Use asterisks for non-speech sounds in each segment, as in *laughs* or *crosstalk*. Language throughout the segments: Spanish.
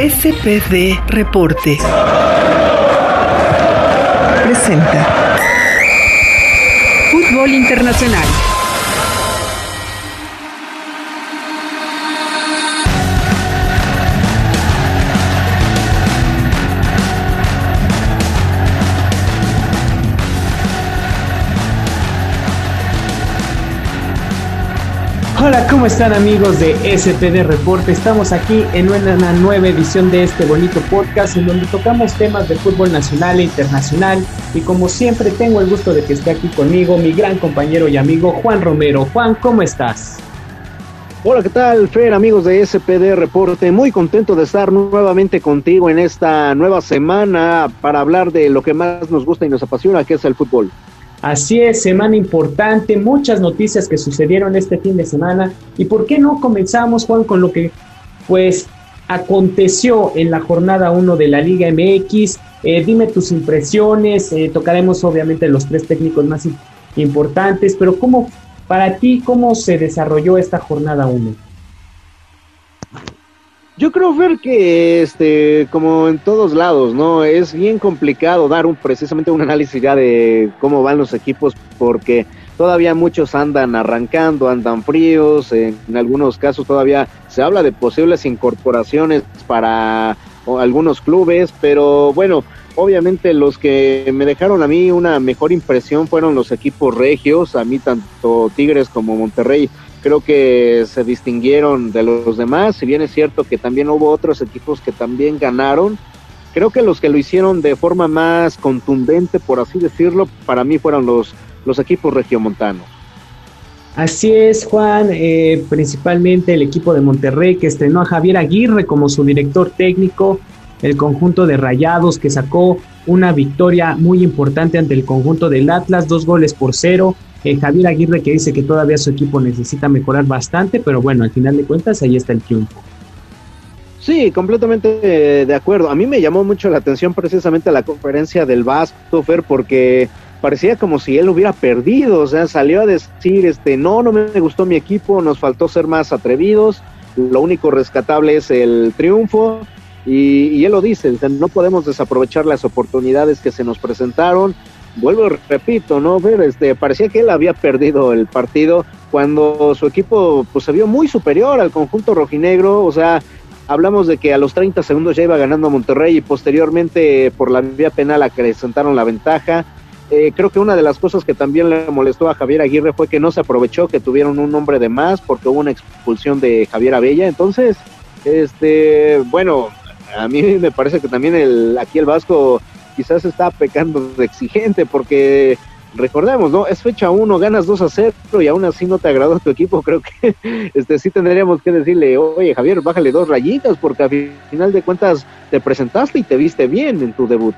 SPD Reporte. Presenta. Fútbol Internacional. Hola, ¿cómo están amigos de SPD Reporte? Estamos aquí en una nueva edición de este bonito podcast en donde tocamos temas de fútbol nacional e internacional y como siempre tengo el gusto de que esté aquí conmigo mi gran compañero y amigo Juan Romero. Juan, ¿cómo estás? Hola, ¿qué tal, Fer, amigos de SPD Reporte? Muy contento de estar nuevamente contigo en esta nueva semana para hablar de lo que más nos gusta y nos apasiona, que es el fútbol. Así es, semana importante, muchas noticias que sucedieron este fin de semana. ¿Y por qué no comenzamos, Juan, con lo que pues aconteció en la jornada 1 de la Liga MX? Eh, dime tus impresiones, eh, tocaremos obviamente los tres técnicos más importantes, pero ¿cómo, para ti, cómo se desarrolló esta jornada 1? Yo creo ver que este, como en todos lados, ¿no? Es bien complicado dar un precisamente un análisis ya de cómo van los equipos porque todavía muchos andan arrancando, andan fríos, en, algunos casos todavía se habla de posibles incorporaciones para algunos clubes, pero bueno, obviamente los que me dejaron a mí una mejor impresión fueron los equipos regios, a mí tanto Tigres como Monterrey creo que se distinguieron de los demás, si bien es cierto que también hubo otros equipos que también ganaron, creo que los que lo hicieron de forma más contundente, por así decirlo, para mí fueron los, los equipos regiomontanos. Así es, Juan, eh, principalmente el equipo de Monterrey que estrenó a Javier Aguirre como su director técnico, el conjunto de Rayados que sacó una victoria muy importante ante el conjunto del Atlas, dos goles por cero, eh, Javier Aguirre que dice que todavía su equipo necesita mejorar bastante, pero bueno, al final de cuentas ahí está el triunfo. Sí, completamente de acuerdo. A mí me llamó mucho la atención precisamente la conferencia del Vasco, Fer, porque parecía como si él hubiera perdido, o sea, salió a decir, este, no, no me gustó mi equipo, nos faltó ser más atrevidos, lo único rescatable es el triunfo, y, y él lo dice, no podemos desaprovechar las oportunidades que se nos presentaron, vuelvo y repito, ¿no? Ver, este, parecía que él había perdido el partido cuando su equipo pues se vio muy superior al conjunto rojinegro, o sea, hablamos de que a los 30 segundos ya iba ganando Monterrey y posteriormente por la vía penal acrecentaron la ventaja. Eh, creo que una de las cosas que también le molestó a Javier Aguirre fue que no se aprovechó que tuvieron un hombre de más porque hubo una expulsión de Javier Abella. Entonces, este, bueno, a mí me parece que también el, aquí el Vasco quizás está pecando de exigente porque recordemos, ¿no? Es fecha 1, ganas 2 a 0 y aún así no te agradó tu equipo. *laughs* Creo que este sí tendríamos que decirle, oye Javier, bájale dos rayitas porque al final de cuentas te presentaste y te viste bien en tu debut.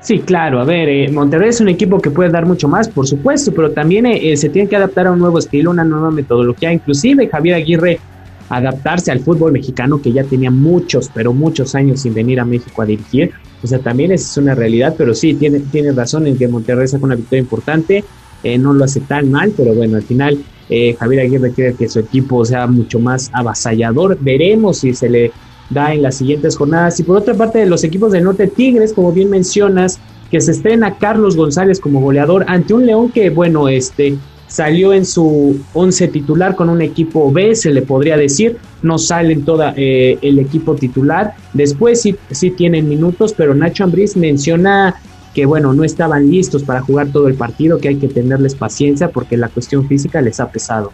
Sí, claro, a ver, eh, Monterrey es un equipo que puede dar mucho más, por supuesto, pero también eh, se tiene que adaptar a un nuevo estilo, una nueva metodología. Inclusive Javier Aguirre adaptarse al fútbol mexicano que ya tenía muchos, pero muchos años sin venir a México a dirigir. O sea, también es una realidad, pero sí, tiene, tiene razón en que Monterrey saca una victoria importante, eh, no lo hace tan mal, pero bueno, al final eh, Javier Aguirre quiere que su equipo sea mucho más avasallador. Veremos si se le da en las siguientes jornadas. Y por otra parte, los equipos del norte, Tigres, como bien mencionas, que se estrena Carlos González como goleador ante un León que, bueno, este salió en su once titular con un equipo B, se le podría decir, no sale en toda eh, el equipo titular, después sí, sí tienen minutos, pero Nacho Ambriz menciona que bueno, no estaban listos para jugar todo el partido, que hay que tenerles paciencia porque la cuestión física les ha pesado.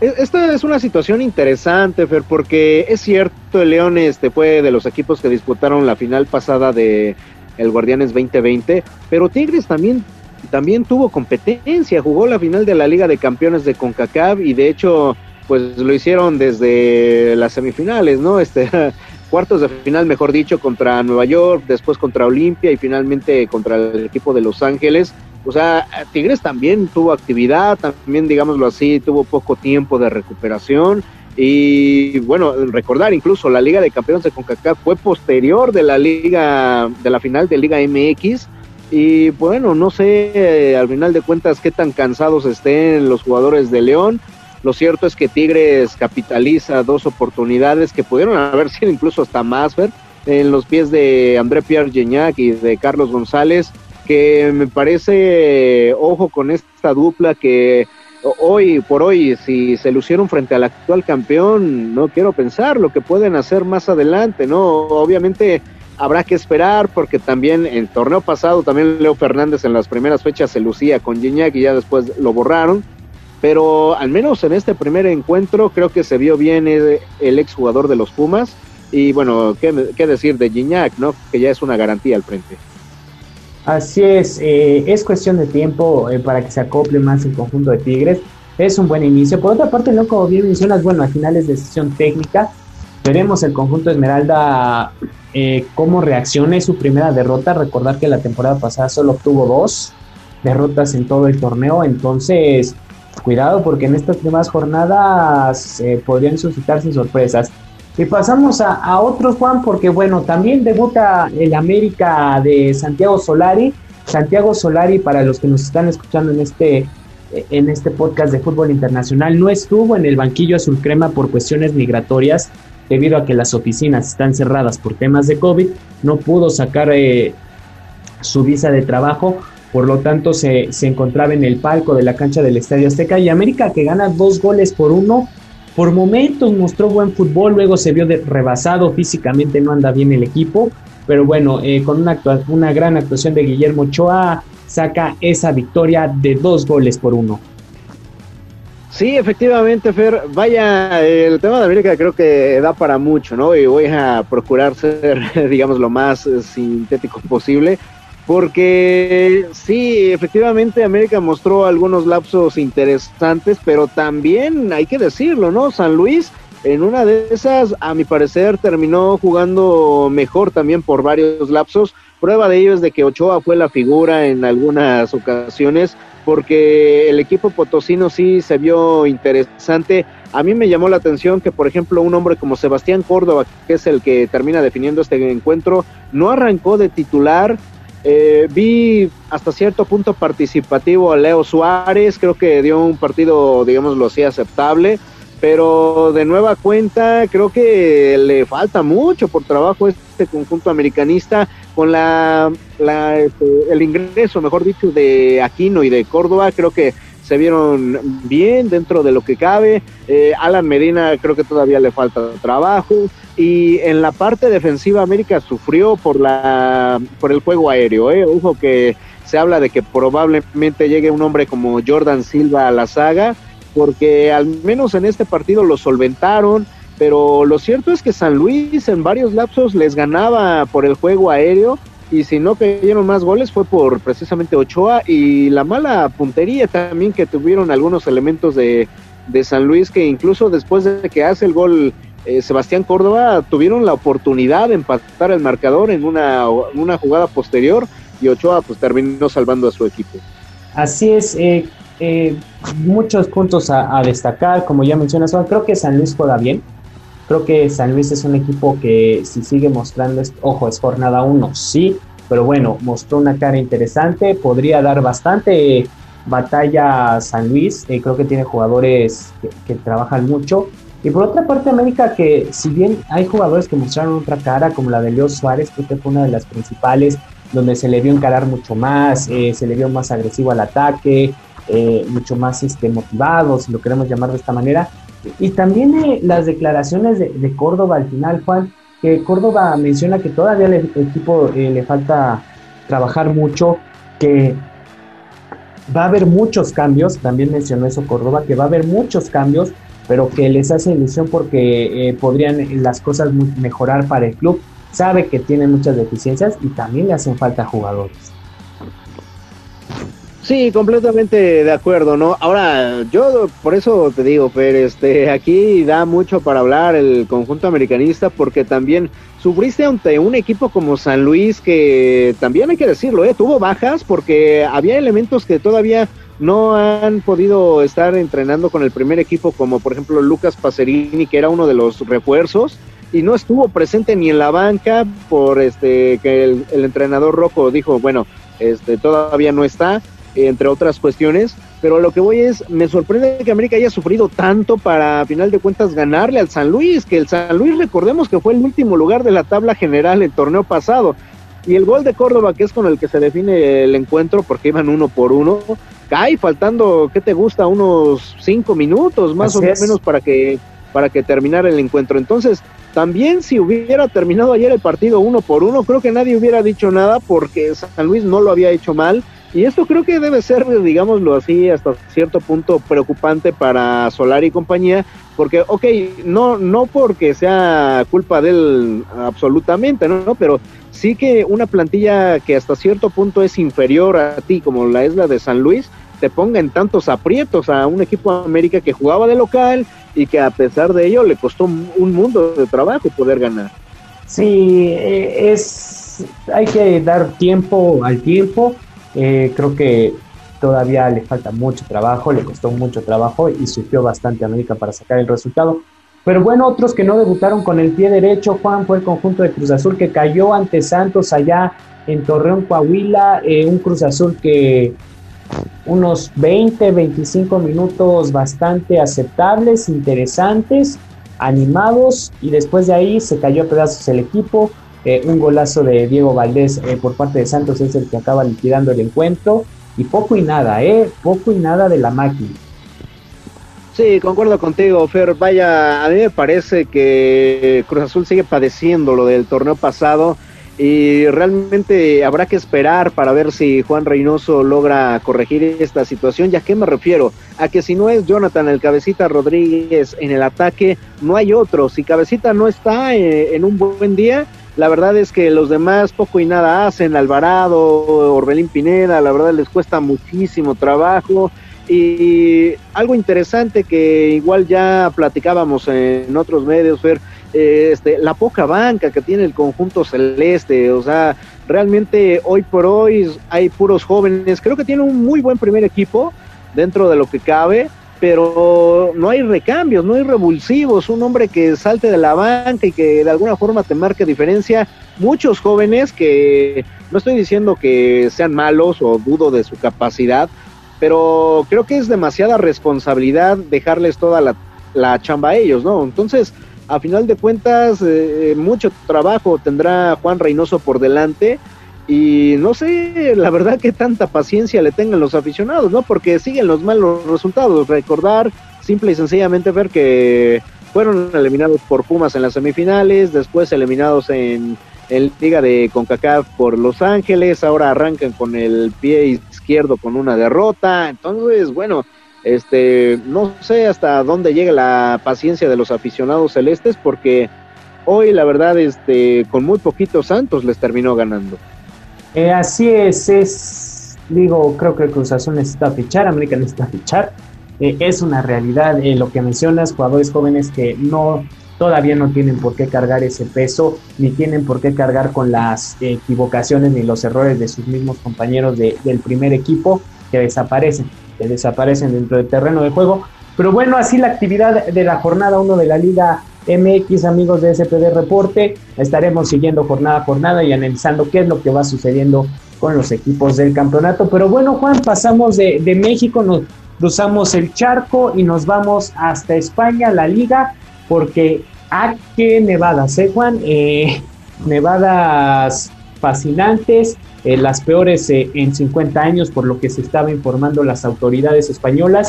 E, esta es una situación interesante, Fer, porque es cierto, el León este, fue de los equipos que disputaron la final pasada de el Guardianes 2020, pero Tigres también también tuvo competencia, jugó la final de la Liga de Campeones de CONCACAF y de hecho pues lo hicieron desde las semifinales, ¿no? Este *laughs* cuartos de final, mejor dicho, contra Nueva York, después contra Olimpia y finalmente contra el equipo de Los Ángeles. O sea, Tigres también tuvo actividad, también digámoslo así, tuvo poco tiempo de recuperación y bueno, recordar incluso la Liga de Campeones de CONCACAF fue posterior de la liga de la final de Liga MX y bueno, no sé al final de cuentas qué tan cansados estén los jugadores de León. Lo cierto es que Tigres capitaliza dos oportunidades que pudieron haber *laughs* sido incluso hasta más, ver en los pies de André Pierre Gignac y de Carlos González, que me parece, ojo con esta dupla que hoy por hoy, si se lucieron frente al actual campeón, no quiero pensar lo que pueden hacer más adelante, ¿no? Obviamente habrá que esperar porque también en el torneo pasado también Leo Fernández en las primeras fechas se lucía con Gignac y ya después lo borraron, pero al menos en este primer encuentro creo que se vio bien el, el exjugador de los Pumas y bueno, ¿qué, qué decir de Gignac, ¿no? Que ya es una garantía al frente. Así es, eh, es cuestión de tiempo eh, para que se acople más el conjunto de Tigres. Es un buen inicio. Por otra parte, no como bien mencionas, bueno, al final es decisión técnica. Veremos el conjunto Esmeralda eh, cómo reaccione su primera derrota. Recordar que la temporada pasada solo obtuvo dos derrotas en todo el torneo. Entonces, cuidado porque en estas primeras jornadas podrían suscitarse sorpresas. Y pasamos a, a, otros, Juan, porque bueno, también debuta el América de Santiago Solari. Santiago Solari, para los que nos están escuchando en este, en este podcast de fútbol internacional, no estuvo en el banquillo azul crema por cuestiones migratorias, debido a que las oficinas están cerradas por temas de COVID, no pudo sacar eh, su visa de trabajo, por lo tanto se, se encontraba en el palco de la cancha del Estadio Azteca y América que gana dos goles por uno. Por momentos mostró buen fútbol, luego se vio rebasado físicamente, no anda bien el equipo, pero bueno, eh, con una, una gran actuación de Guillermo Ochoa saca esa victoria de dos goles por uno. Sí, efectivamente, Fer. Vaya, el tema de América creo que da para mucho, ¿no? Y voy a procurar ser, *laughs* digamos, lo más sintético posible porque sí, efectivamente América mostró algunos lapsos interesantes, pero también hay que decirlo, ¿no? San Luis en una de esas, a mi parecer, terminó jugando mejor también por varios lapsos. Prueba de ello es de que Ochoa fue la figura en algunas ocasiones, porque el equipo potosino sí se vio interesante. A mí me llamó la atención que, por ejemplo, un hombre como Sebastián Córdoba, que es el que termina definiendo este encuentro, no arrancó de titular, eh, vi hasta cierto punto participativo a Leo Suárez, creo que dio un partido, digámoslo así, aceptable, pero de nueva cuenta creo que le falta mucho por trabajo este conjunto americanista con la, este, el ingreso, mejor dicho, de Aquino y de Córdoba, creo que se vieron bien dentro de lo que cabe. Eh, Alan Medina creo que todavía le falta trabajo. Y en la parte defensiva América sufrió por, la, por el juego aéreo. ¿eh? Ojo que se habla de que probablemente llegue un hombre como Jordan Silva a la saga, porque al menos en este partido lo solventaron. Pero lo cierto es que San Luis en varios lapsos les ganaba por el juego aéreo y si no cayeron más goles fue por precisamente Ochoa y la mala puntería también que tuvieron algunos elementos de, San Luis que incluso después de que hace el gol eh, Sebastián Córdoba tuvieron la oportunidad de empatar el marcador en una, una jugada posterior y Ochoa pues terminó salvando a su equipo. Así es, eh, eh, muchos puntos a, destacar, como ya mencionas, creo que San Luis juega bien, Creo que San Luis es un equipo que si sigue mostrando, ojo, es jornada uno, sí, pero bueno, mostró una cara interesante, podría dar bastante batalla a San Luis, eh, creo que tiene jugadores que, trabajan mucho. Y por otra parte, América, que si bien hay jugadores que mostraron otra cara, como la de Leo Suárez, creo que fue una de las principales, donde se le vio encarar mucho más, eh, se le vio más agresivo al ataque, eh, mucho más este, motivado, si lo queremos llamar de esta manera. Y también eh, las declaraciones de, Córdoba al final, Juan, que Córdoba menciona que todavía el equipo eh, le falta trabajar mucho, que va a haber muchos cambios, también mencionó eso Córdoba, que va a haber muchos cambios, pero que les hace ilusión porque eh, podrían las cosas mejorar para el club. Sabe que tiene muchas deficiencias y también le hacen falta jugadores. Sí, completamente de acuerdo, ¿no? Ahora, yo por eso te digo, Fer, este, aquí da mucho para hablar el conjunto americanista porque también sufriste ante un equipo como San Luis que también hay que decirlo, ¿eh? Tuvo bajas porque había elementos que todavía no han podido estar entrenando con el primer equipo, como por ejemplo Lucas Pacerini, que era uno de los refuerzos, y no estuvo presente ni en la banca por este que el, el entrenador rojo dijo, bueno, este todavía no está entre otras cuestiones, pero lo que voy es, me sorprende que América haya sufrido tanto para, a final de cuentas, ganarle al San Luis, que el San Luis, recordemos que fue el último lugar de la tabla general el torneo pasado, y el gol de Córdoba, que es con el que se define el encuentro, porque iban uno por uno, cae faltando, ¿qué te gusta? Unos cinco minutos más o menos para que, para que terminara el encuentro. Entonces, también si hubiera terminado ayer el partido uno por uno, creo que nadie hubiera dicho nada porque San Luis no lo había hecho mal y esto creo que debe ser, digámoslo así, hasta cierto punto preocupante para Solar y compañía, porque, ok, no, no porque sea culpa de él absolutamente, ¿no? Pero sí que una plantilla que hasta cierto punto es inferior a ti, como la es la de San Luis, te ponga en tantos aprietos a un equipo de América que jugaba de local y que a pesar de ello le costó un mundo de trabajo poder ganar. Sí, eh, es hay que dar tiempo al tiempo eh, creo que todavía le falta mucho trabajo, le costó mucho trabajo y sufrió bastante América para sacar el resultado. Pero bueno, otros que no debutaron con el pie derecho, Juan, fue el conjunto de Cruz Azul que cayó ante Santos allá en Torreón, Coahuila, eh, un Cruz Azul que unos 20, 25 minutos bastante aceptables, interesantes, animados y después de ahí se cayó a pedazos el equipo. Eh, un golazo de Diego Valdés eh, por parte de Santos es el que acaba liquidando el encuentro. Y poco y nada, ¿eh? Poco y nada de la máquina. Sí, concuerdo contigo, Fer. Vaya, a mí me parece que Cruz Azul sigue padeciendo lo del torneo pasado y realmente habrá que esperar para ver si Juan Reynoso logra corregir esta situación. ¿Ya qué me refiero? A que si no es Jonathan el Cabecita Rodríguez en el ataque, no hay otro. Si Cabecita no está eh, en un buen día, la verdad es que los demás poco y nada hacen, Alvarado, Orbelín Pineda, la verdad les cuesta muchísimo trabajo. Y algo interesante que igual ya platicábamos en otros medios, Fer, eh, este, la poca banca que tiene el conjunto celeste, o sea, realmente hoy por hoy hay puros jóvenes, creo que tiene un muy buen primer equipo dentro de lo que cabe, pero no hay recambios, no hay revulsivos, un hombre que salte de la banca y que de alguna forma te marque diferencia. Muchos jóvenes que no estoy diciendo que sean malos o dudo de su capacidad, pero creo que es demasiada responsabilidad dejarles toda la, chamba a ellos, ¿no? Entonces, a final de cuentas, eh, mucho trabajo tendrá Juan Reynoso por delante y no sé, la verdad que tanta paciencia le tengan los aficionados, ¿no? Porque siguen los malos resultados. Recordar, simple y sencillamente ver que fueron eliminados por Pumas en las semifinales, después eliminados en, en Liga de CONCACAF por Los Ángeles, ahora arrancan con el pie izquierdo con una derrota. Entonces, bueno, este, no sé hasta dónde llega la paciencia de los aficionados celestes, porque hoy, la verdad, este, con muy poquitos Santos les terminó ganando. Eh, así es, es, digo, creo que Cruz Azul necesita fichar, América necesita fichar. Eh, es una realidad eh, lo que mencionas, jugadores jóvenes que no todavía no tienen por qué cargar ese peso, ni tienen por qué cargar con las equivocaciones ni los errores de sus mismos compañeros del primer equipo que desaparecen, que desaparecen dentro del terreno de juego. Pero bueno, así la actividad de la jornada 1 de la Liga MX, amigos de SPD Reporte. Estaremos siguiendo jornada a jornada y analizando qué es lo que va sucediendo con los equipos del campeonato. Pero bueno, Juan, pasamos de, México, nos cruzamos el charco y nos vamos hasta España, la liga, porque a qué nevadas, ¿eh, Juan? Eh, nevadas fascinantes, eh, las peores eh, en 50 años, por lo que se estaba informando las autoridades españolas,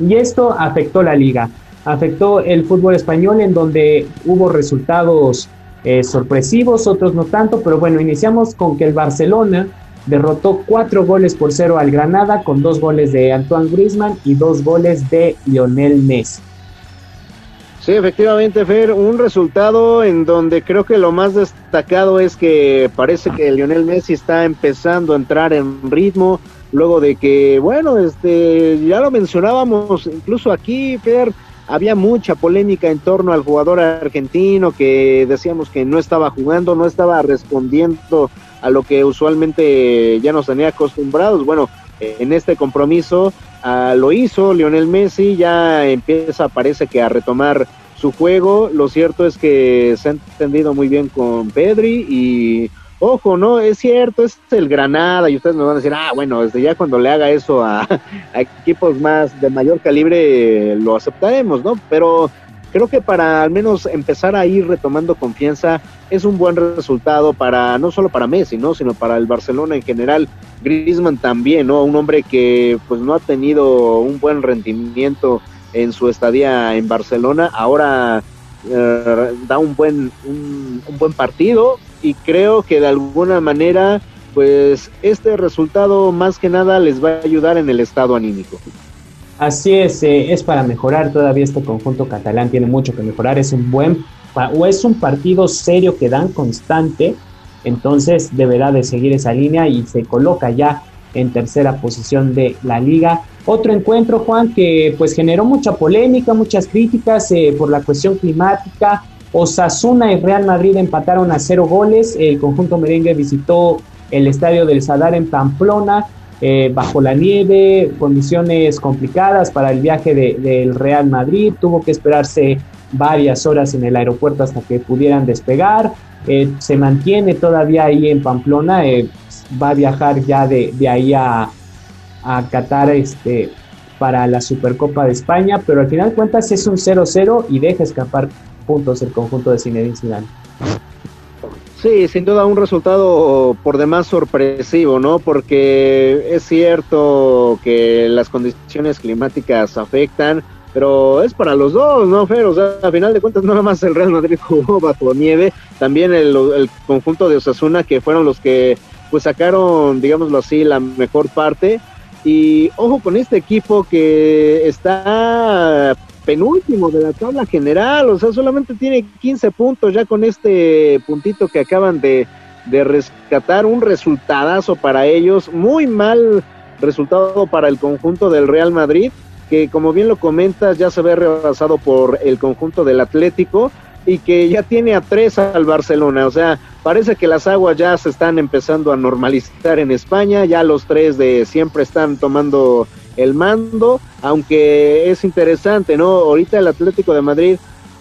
y esto afectó la liga afectó el fútbol español en donde hubo resultados eh, sorpresivos, otros no tanto, pero bueno, iniciamos con que el Barcelona derrotó cuatro goles por cero al Granada con dos goles de Antoine Griezmann y dos goles de Lionel Messi. Sí, efectivamente, Fer, un resultado en donde creo que lo más destacado es que parece que Lionel Messi está empezando a entrar en ritmo, luego de que, bueno, este, ya lo mencionábamos incluso aquí, Fer, había mucha polémica en torno al jugador argentino que decíamos que no estaba jugando, no estaba respondiendo a lo que usualmente ya nos tenía acostumbrados. Bueno, en este compromiso ah, lo hizo Lionel Messi, ya empieza, parece que a retomar su juego. Lo cierto es que se ha entendido muy bien con Pedri y ojo, ¿no? Es cierto, es el Granada y ustedes me van a decir, ah, bueno, desde ya cuando le haga eso *laughs* a, equipos más de mayor calibre lo aceptaremos, ¿no? Pero creo que para al menos empezar a ir retomando confianza es un buen resultado para no solo para Messi, ¿no? sino para el Barcelona en general. Griezmann también, ¿no? Un hombre que pues no ha tenido un buen rendimiento en su estadía en Barcelona, ahora eh, da un buen un, buen partido y creo que de alguna manera pues este resultado más que nada les va a ayudar en el estado anímico. Así es, eh, es para mejorar todavía este conjunto catalán, tiene mucho que mejorar, es un buen o es un partido serio que dan constante, entonces deberá de seguir esa línea y se coloca ya en tercera posición de la liga. Otro encuentro, Juan, que pues generó mucha polémica, muchas críticas eh, por la cuestión climática. Osasuna y Real Madrid empataron a cero goles. El conjunto merengue visitó el estadio del Sadar en Pamplona. Eh, bajo la nieve, condiciones complicadas para el viaje del Real Madrid, tuvo que esperarse varias horas en el aeropuerto hasta que pudieran despegar, eh, se mantiene todavía ahí en Pamplona, va a viajar ya de, ahí a, Qatar este, para la Supercopa de España, pero al final cuentas es un 0-0 y deja escapar puntos el conjunto de Zinedine Zidane. Sí, sin duda un resultado por demás sorpresivo, ¿no? Porque es cierto que las condiciones climáticas afectan, pero es para los dos, ¿no, Fer? O sea, a final de cuentas, no nada más el Real Madrid *laughs* jugó bajo nieve, también el, el conjunto de Osasuna, que fueron los que pues sacaron, digámoslo así, la mejor parte. Y ojo con este equipo que está penúltimo de la tabla general, o sea, solamente tiene 15 puntos ya con este puntito que acaban de, de rescatar, un resultadazo para ellos, muy mal resultado para el conjunto del Real Madrid, que como bien lo comentas ya se ve rebasado por el conjunto del Atlético y que ya tiene a tres al Barcelona. O sea, parece que las aguas ya se están empezando a normalizar en España, ya los tres de siempre están tomando el mando, aunque es interesante, ¿no? Ahorita el Atlético de Madrid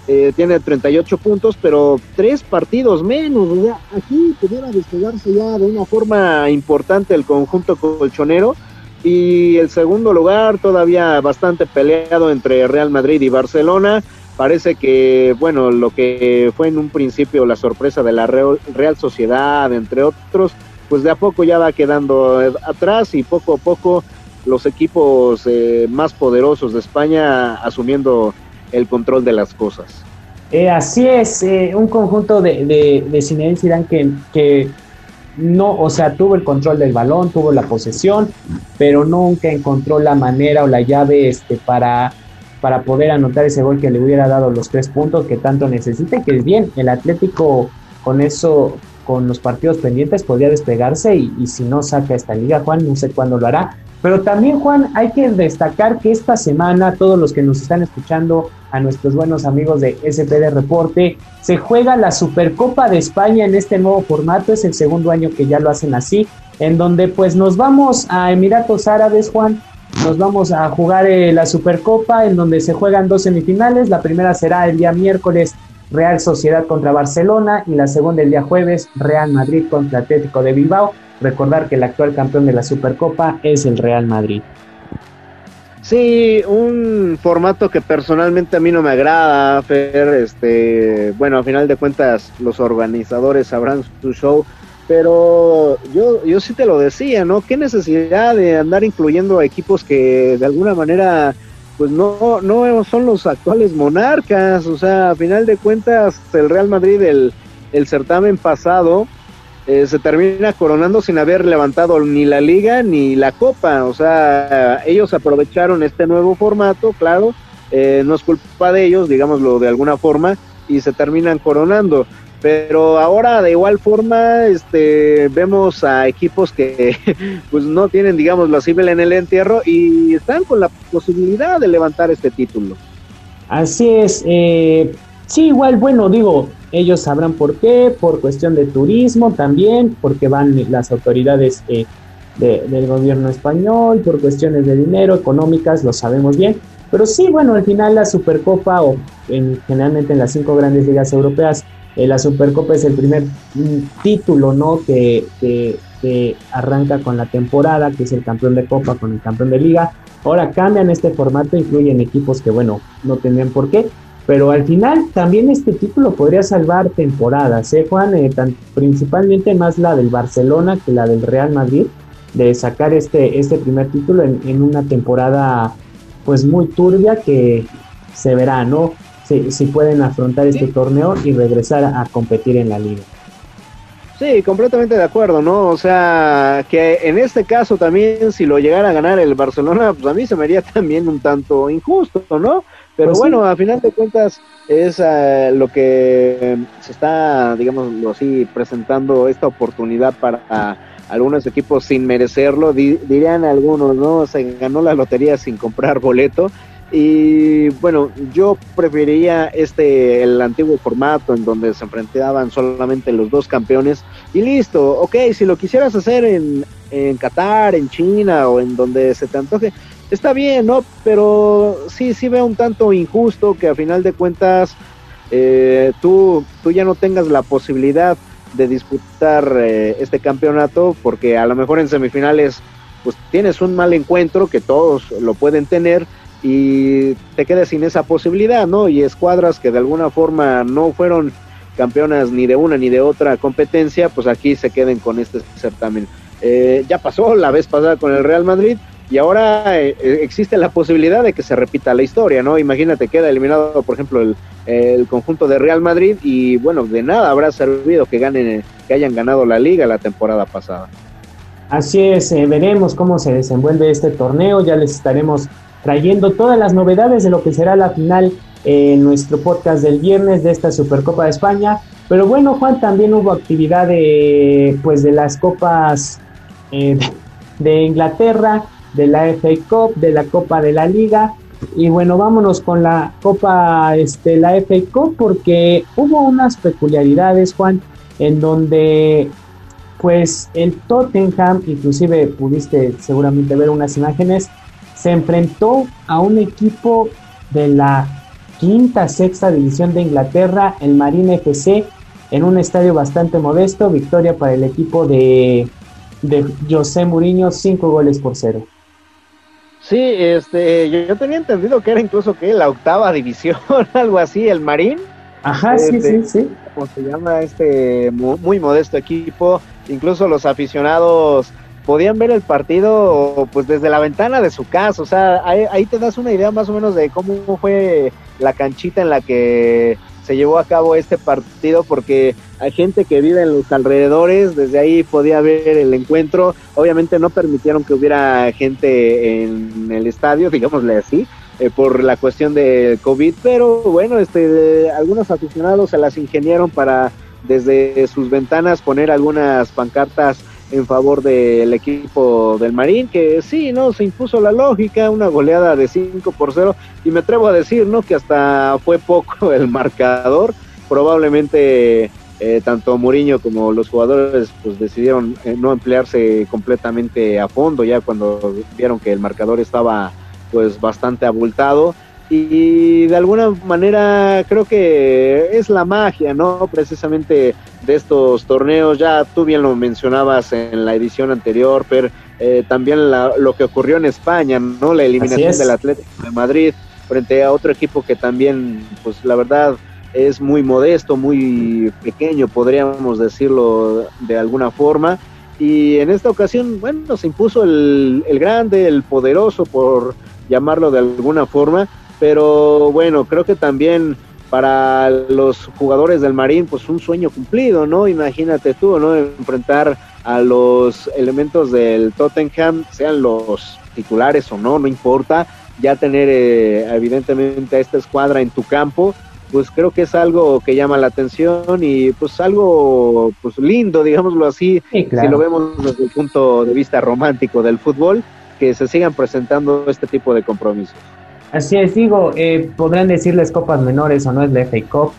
eh, tiene 38 puntos, pero tres partidos menos. O sea, aquí pudiera despegarse ya de una forma importante el conjunto colchonero. Y el segundo lugar todavía bastante peleado entre Real Madrid y Barcelona parece que, bueno, lo que fue en un principio la sorpresa de la Real Sociedad, entre otros, pues de a poco ya va quedando atrás y poco a poco los equipos eh, más poderosos de España asumiendo el control de las cosas. Eh, así es, eh, un conjunto de, de, de Zinedine que, que no, o sea, tuvo el control del balón, tuvo la posesión, pero nunca encontró la manera o la llave este, para para poder anotar ese gol que le hubiera dado los tres puntos que tanto necesita y que bien, el Atlético con eso, con los partidos pendientes podría despegarse y, si no saca esta liga, Juan, no sé cuándo lo hará. Pero también, Juan, hay que destacar que esta semana todos los que nos están escuchando, a nuestros buenos amigos de SPD Reporte, se juega la Supercopa de España en este nuevo formato, es el segundo año que ya lo hacen así, en donde pues nos vamos a Emiratos Árabes, Juan, nos vamos a jugar eh, la Supercopa en donde se juegan dos semifinales. La primera será el día miércoles Real Sociedad contra Barcelona y la segunda el día jueves Real Madrid contra Atlético de Bilbao. Recordar que el actual campeón de la Supercopa es el Real Madrid. Sí, un formato que personalmente a mí no me agrada, Fer. Este, bueno, a final de cuentas los organizadores sabrán su show pero yo, yo sí te lo decía, ¿no? ¿Qué necesidad de andar incluyendo a equipos que de alguna manera pues no, no son los actuales monarcas? O sea, a final de cuentas, el Real Madrid, el, el certamen pasado, eh, se termina coronando sin haber levantado ni la liga ni la copa. O sea, ellos aprovecharon este nuevo formato, claro, eh, no es culpa de ellos, digámoslo de alguna forma, y se terminan coronando pero ahora de igual forma este vemos a equipos que *laughs* pues no tienen digamos la civil en el entierro y están con la posibilidad de levantar este título así es eh, sí igual bueno digo ellos sabrán por qué por cuestión de turismo también porque van las autoridades eh, del gobierno español por cuestiones de dinero económicas lo sabemos bien pero sí bueno al final la supercopa o en, generalmente en las cinco grandes ligas europeas Eh, la Supercopa es el primer mm, título, ¿no? Que, que, arranca con la temporada, que es el campeón de Copa con el campeón de Liga. Ahora cambian este formato, incluyen equipos que, bueno, no tendrían por qué. Pero al final también este título podría salvar temporadas, ¿eh, Juan? Eh, principalmente más la del Barcelona que la del Real Madrid, de sacar este, este primer título en, en una temporada pues muy turbia que se verá, ¿no? Si, pueden afrontar este torneo y regresar a, competir en la liga. Sí, completamente de acuerdo, ¿no? O sea, que en este caso también si lo llegara a ganar el Barcelona, pues a mí se me haría también un tanto injusto, ¿no? Pero pues bueno, a final de cuentas es eh, lo que se está, digamos así, presentando esta oportunidad para algunos equipos sin merecerlo, dirían algunos, ¿no? Se ganó la lotería sin comprar boleto. Y bueno, yo preferiría este, el antiguo formato en donde se enfrentaban solamente los dos campeones y listo, ok, si lo quisieras hacer en, en Qatar, en China o en donde se te antoje, está bien, ¿no? Pero sí, sí veo un tanto injusto que a final de cuentas eh, tú, tú ya no tengas la posibilidad de disputar eh, este campeonato porque a lo mejor en semifinales pues tienes un mal encuentro que todos lo pueden tener y te quedas sin esa posibilidad, ¿no? Y escuadras que de alguna forma no fueron campeonas ni de una ni de otra competencia, pues aquí se queden con este certamen. Eh, ya pasó la vez pasada con el Real Madrid y ahora eh, existe la posibilidad de que se repita la historia, ¿no? Imagínate, queda eliminado, por ejemplo, el, el conjunto de Real Madrid y bueno, de nada habrá servido que ganen, que hayan ganado la liga la temporada pasada. Así es, eh, veremos cómo se desenvuelve este torneo, ya les estaremos trayendo todas las novedades de lo que será la final en nuestro podcast del viernes de esta Supercopa de España. Pero bueno, Juan, también hubo actividad de, pues, de las copas eh, de Inglaterra, de la FA Cup, de la Copa de la Liga. Y bueno, vámonos con la Copa, este, la FA Cup, porque hubo unas peculiaridades, Juan, en donde pues el Tottenham, inclusive pudiste seguramente ver unas imágenes, se enfrentó a un equipo de la quinta, sexta división de Inglaterra, el Marine FC, en un estadio bastante modesto. Victoria para el equipo de, de José Mourinho, cinco goles por cero. Sí, este, yo, tenía entendido que era incluso que la octava *laughs* división, algo así, el Marín. Ajá, sí, este, sí, sí. Como se llama este muy modesto equipo, incluso los aficionados podían ver el partido pues desde la ventana de su casa, o sea, ahí, te das una idea más o menos de cómo fue la canchita en la que se llevó a cabo este partido porque hay gente que vive en los alrededores, desde ahí podía ver el encuentro, obviamente no permitieron que hubiera gente en el estadio, *laughs* digámosle así, eh, por la cuestión de COVID, pero bueno, este, algunos aficionados se las ingeniaron para desde sus ventanas poner algunas pancartas en favor del equipo del Marín, que sí, ¿no? Se impuso la lógica, una goleada de 5 por 0, y me atrevo a decir, ¿no? Que hasta fue poco *laughs* el marcador, probablemente eh, tanto Mourinho como los jugadores pues decidieron eh, no emplearse completamente a fondo ya cuando vieron que el marcador estaba pues bastante abultado y de alguna manera creo que es la magia, ¿no? Precisamente de estos torneos, ya tú bien lo mencionabas en la edición anterior, pero eh, también lo que ocurrió en España, ¿no? La eliminación del Atlético de Madrid frente a otro equipo que también, pues la verdad, es muy modesto, muy pequeño, podríamos decirlo de alguna forma. Y en esta ocasión, bueno, se impuso el, el grande, el poderoso, por llamarlo de alguna forma, pero bueno, creo que también para los jugadores del Marín, pues un sueño cumplido, ¿no? Imagínate tú, ¿no? Enfrentar a los elementos del Tottenham, sean los titulares o no, no importa, ya tener eh, evidentemente a esta escuadra en tu campo, pues creo que es algo que llama la atención y pues algo pues lindo, digámoslo así, si lo vemos desde el punto de vista romántico del fútbol, que se sigan presentando este tipo de compromisos. Así es, digo, eh, podrán decirles copas menores o no es la FA Cup.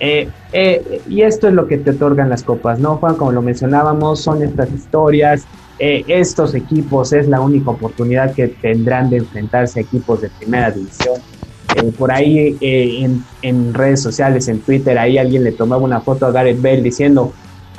Eh, eh, y esto es lo que te otorgan las copas, ¿no, Juan? Como lo mencionábamos, son estas historias. estos equipos es la única oportunidad que tendrán de enfrentarse a equipos de primera división. eh, por ahí eh, en, redes sociales, en Twitter, ahí alguien le tomaba una foto a Gareth Bale diciendo,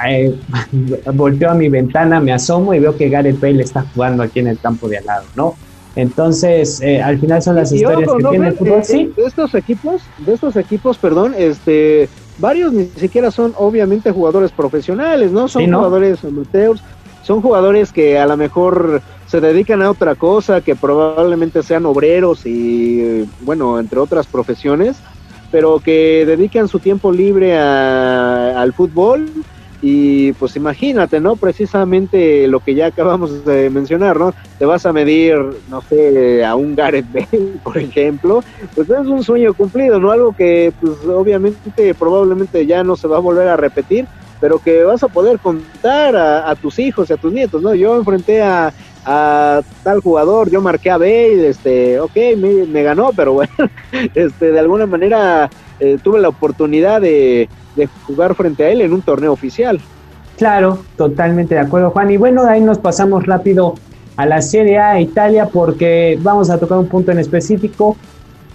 eh, *laughs* volteo a mi ventana, me asomo y veo que Gareth Bale está jugando aquí en el campo de al lado, ¿no? Entonces, al final son las historias que tiene el fútbol, sí. De estos equipos, de estos equipos, perdón, este, varios ni siquiera son obviamente jugadores profesionales, ¿no? Son jugadores amateurs, son jugadores que a lo mejor se dedican a otra cosa, que probablemente sean obreros y, bueno, entre otras profesiones, pero que dedican su tiempo libre al fútbol y pues imagínate, ¿no? Precisamente lo que ya acabamos de mencionar, ¿no? Te vas a medir, no sé, a un Gareth Bale, *laughs* por ejemplo, pues es un sueño cumplido, ¿no? Algo que pues obviamente probablemente ya no se va a volver a repetir, pero que vas a poder contar a, tus hijos y a tus nietos, ¿no? Yo enfrenté a, a tal jugador, yo marqué a Bale, este, ok, me, ganó, pero *laughs* bueno, este, de alguna manera eh, tuve la oportunidad de, jugar frente a él en un torneo oficial. Claro, totalmente de acuerdo, Juan. Y bueno, de ahí nos pasamos rápido a la Serie A Italia porque vamos a tocar un punto en específico.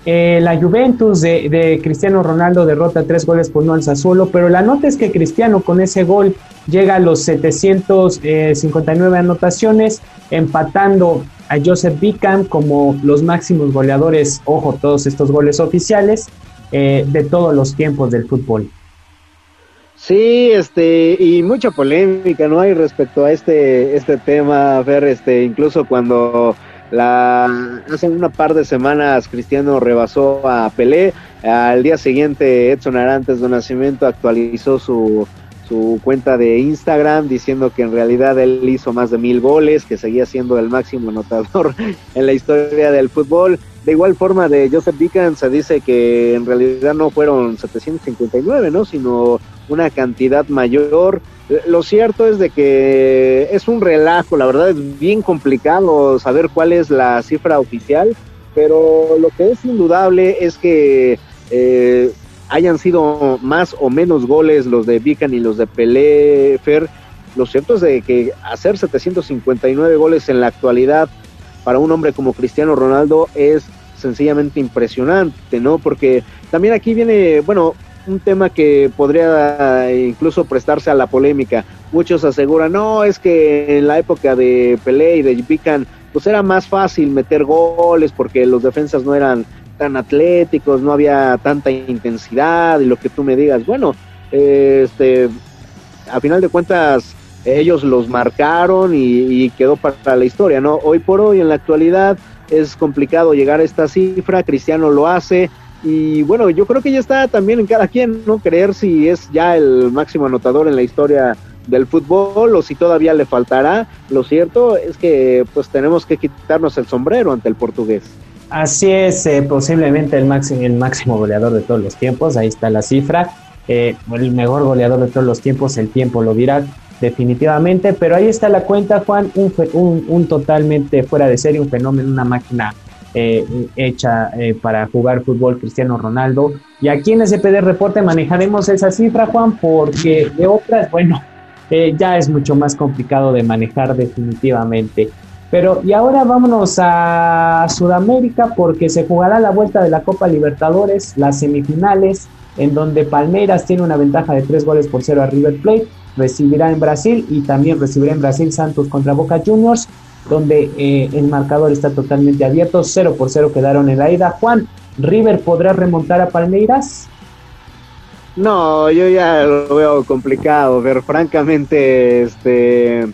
Eh, la Juventus de, Cristiano Ronaldo derrota tres goles por uno al Sassuolo, pero la nota es que Cristiano con ese gol llega a los 759 anotaciones, empatando a Joseph Bickham como los máximos goleadores, ojo, todos estos goles oficiales eh, de todos los tiempos del fútbol. Sí, este, y mucha polémica, ¿no? Hay respecto a este, este tema, ver, este, incluso cuando la, hace una par de semanas Cristiano rebasó a Pelé. Al día siguiente Edson Arantes de Nacimiento actualizó su, su cuenta de Instagram diciendo que en realidad él hizo más de mil goles, que seguía siendo el máximo anotador *laughs* en la historia del fútbol. De igual forma de Joseph Dickens se dice que en realidad no fueron 759, ¿no? sino una cantidad mayor. Lo cierto es de que es un relajo, la verdad es bien complicado saber cuál es la cifra oficial, pero lo que es indudable es que eh, hayan sido más o menos goles los de Vican y los de Pelé, Fer. Lo cierto es de que hacer 759 goles en la actualidad para un hombre como Cristiano Ronaldo es sencillamente impresionante, ¿no? Porque también aquí viene, bueno, un tema que podría incluso prestarse a la polémica. Muchos aseguran, no, es que en la época de Pelé y de Vican, pues era más fácil meter goles porque los defensas no eran tan atléticos, no había tanta intensidad y lo que tú me digas. Bueno, este, a final de cuentas ellos los marcaron y, quedó para la historia, ¿no? Hoy por hoy, en la actualidad, es complicado llegar a esta cifra, Cristiano lo hace, y bueno, yo creo que ya está también en cada quien, ¿no? Creer si es ya el máximo anotador en la historia del fútbol o si todavía le faltará. Lo cierto es que pues tenemos que quitarnos el sombrero ante el portugués. Así es, eh, posiblemente el máximo, el máximo goleador de todos los tiempos, ahí está la cifra. Eh, el mejor goleador de todos los tiempos, el tiempo lo dirá definitivamente, pero ahí está la cuenta, Juan, un, un, un totalmente fuera de serie, un fenómeno, una máquina eh, hecha para jugar fútbol Cristiano Ronaldo. Y aquí en SPD Reporte manejaremos esa cifra, Juan, porque de otras, bueno, *laughs* ya es mucho más complicado de manejar definitivamente. Pero y ahora vámonos a Sudamérica porque se jugará la vuelta de la Copa Libertadores, las semifinales, en donde Palmeiras tiene una ventaja de tres goles por cero a River Plate, recibirá en Brasil y también recibirá en Brasil Santos contra Boca Juniors, donde eh, el marcador está totalmente abierto, 0 por 0 quedaron en la ida. Juan, ¿River podrá remontar a Palmeiras? No, yo ya lo veo complicado, ver francamente, este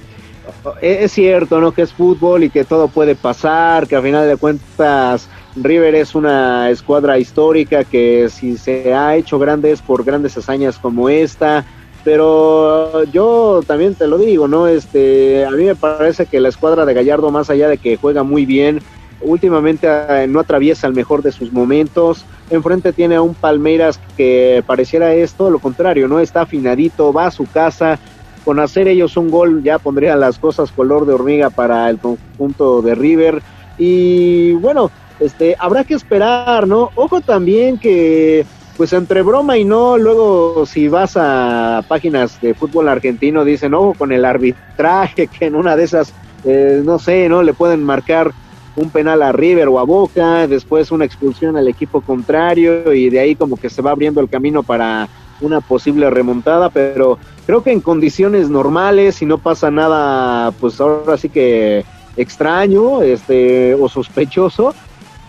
es cierto, ¿no? Que es fútbol y que todo puede pasar, que al final de cuentas River es una escuadra histórica que si se ha hecho grandes por grandes hazañas como esta, pero yo también te lo digo, ¿no? Este, a mí me parece que la escuadra de Gallardo, más allá de que juega muy bien, últimamente eh, no atraviesa el mejor de sus momentos. Enfrente tiene a un Palmeiras que pareciera esto, lo contrario, ¿no? Está afinadito, va a su casa, con hacer ellos un gol ya pondría las cosas color de hormiga para el conjunto de River. Y bueno, este, habrá que esperar, ¿no? Ojo también que, pues entre broma y no, luego si vas a páginas de fútbol argentino dicen, ojo con el arbitraje, *laughs* que en una de esas, eh, no sé, ¿no? Le pueden marcar un penal a River o a Boca, después una expulsión al equipo contrario y de ahí como que se va abriendo el camino para una posible remontada, pero creo que en condiciones normales, si no pasa nada, pues ahora sí que extraño este o sospechoso,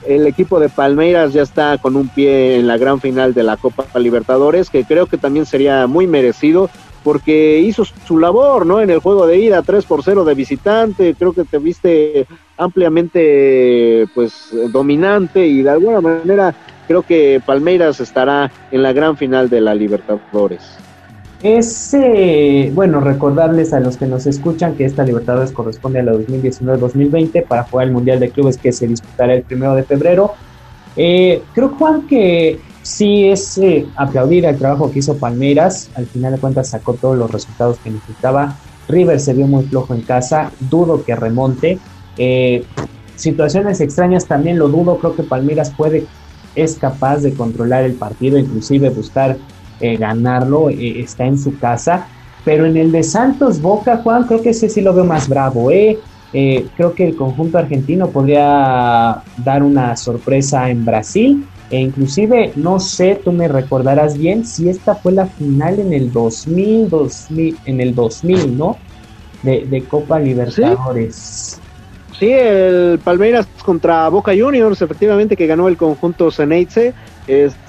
el equipo de Palmeiras ya está con un pie en la gran final de la Copa Libertadores, que creo que también sería muy merecido porque hizo su labor, ¿no? En el juego de ida 3 por 0 de visitante, creo que te viste ampliamente pues dominante y de alguna manera creo que Palmeiras estará en la gran final de la Libertadores. Es eh, bueno recordarles a los que nos escuchan que esta Libertadores corresponde a la 2019-2020 para jugar el Mundial de Clubes que se disputará el primero de febrero. Eh, creo, Juan, que sí es eh, aplaudir el trabajo que hizo Palmeiras. Al final de cuentas sacó todos los resultados que necesitaba. River se vio muy flojo en casa. Dudo que remonte. situaciones extrañas también lo dudo. Creo que Palmeiras puede, es capaz de controlar el partido, inclusive buscar eh, ganarlo, eh, está en su casa. Pero en el de Santos Boca, Juan, creo que ese sí lo veo más bravo. ¿eh? creo que el conjunto argentino podría dar una sorpresa en Brasil. E inclusive, no sé, tú me recordarás bien si esta fue la final en el 2000, 2000 en el 2000, ¿no? De, Copa Libertadores. Sí, el Palmeiras contra Boca Juniors, efectivamente, que ganó el conjunto Ceneice. Este,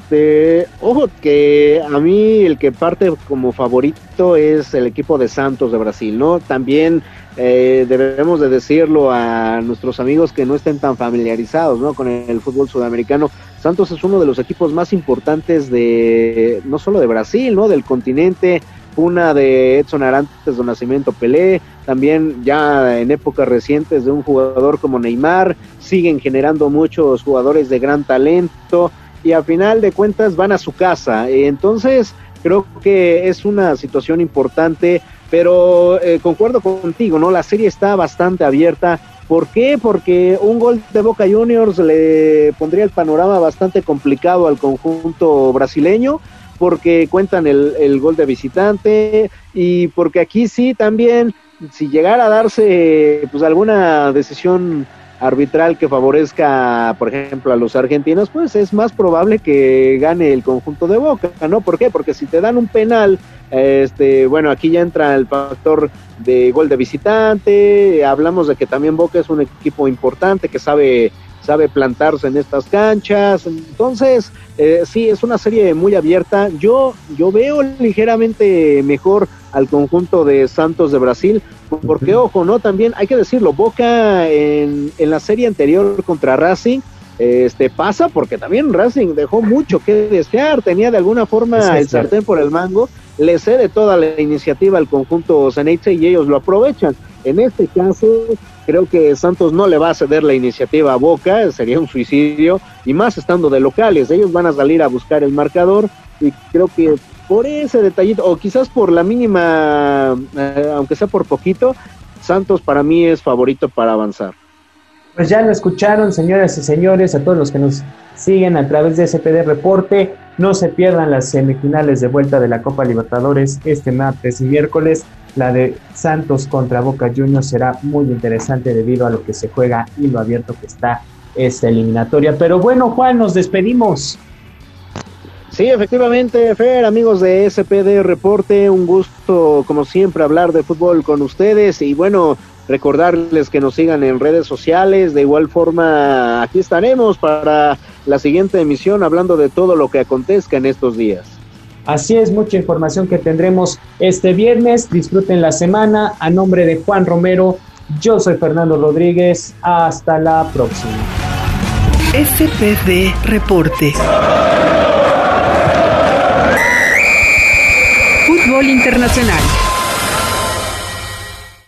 ojo que a mí el que parte como favorito es el equipo de Santos de Brasil, ¿no? También eh, debemos de decirlo a nuestros amigos que no estén tan familiarizados, ¿no? Con el fútbol sudamericano. Santos es uno de los equipos más importantes de, no solo de Brasil, ¿no? Del continente una de Edson Arantes de Nacimiento Pelé, también ya en épocas recientes de un jugador como Neymar, siguen generando muchos jugadores de gran talento y a final de cuentas van a su casa. Entonces, creo que es una situación importante, pero eh, concuerdo contigo, ¿no? La serie está bastante abierta. ¿Por qué? Porque un gol de Boca Juniors le pondría el panorama bastante complicado al conjunto brasileño porque cuentan el, el gol de visitante y porque aquí sí también, si llegara a darse pues alguna decisión arbitral que favorezca, por ejemplo, a los argentinos, pues es más probable que gane el conjunto de Boca, ¿no? ¿Por qué? Porque si te dan un penal, este, bueno, aquí ya entra el factor de gol de visitante, hablamos de que también Boca es un equipo importante que sabe sabe plantarse en estas canchas. Entonces, eh, sí, es una serie muy abierta. Yo, yo veo ligeramente mejor al conjunto de Santos de Brasil, porque ojo, ¿no? También hay que decirlo, Boca en, en la serie anterior contra Racing, este pasa porque también Racing dejó mucho que desear, tenía de alguna forma el sartén por el mango, le cede toda la iniciativa al conjunto Ceneice y ellos lo aprovechan. En este caso, Creo que Santos no le va a ceder la iniciativa a Boca, sería un suicidio, y más estando de locales. Ellos van a salir a buscar el marcador y creo que por ese detallito, o quizás por la mínima, eh, aunque sea por poquito, Santos para mí es favorito para avanzar. Pues ya lo escucharon, señoras y señores, a todos los que nos siguen a través de SPD Reporte. No se pierdan las semifinales de vuelta de la Copa Libertadores este martes y miércoles. La de Santos contra Boca Juniors será muy interesante debido a lo que se juega y lo abierto que está esta eliminatoria. Pero bueno, Juan, nos despedimos. Sí, efectivamente, Fer, amigos de SPD Reporte, un gusto como siempre hablar de fútbol con ustedes y bueno, recordarles que nos sigan en redes sociales, de igual forma aquí estaremos para la siguiente emisión hablando de todo lo que acontezca en estos días. Así es, mucha información que tendremos este viernes. Disfruten la semana. A nombre de Juan Romero, yo soy Fernando Rodríguez. Hasta la próxima. SPD Reporte. Fútbol Internacional.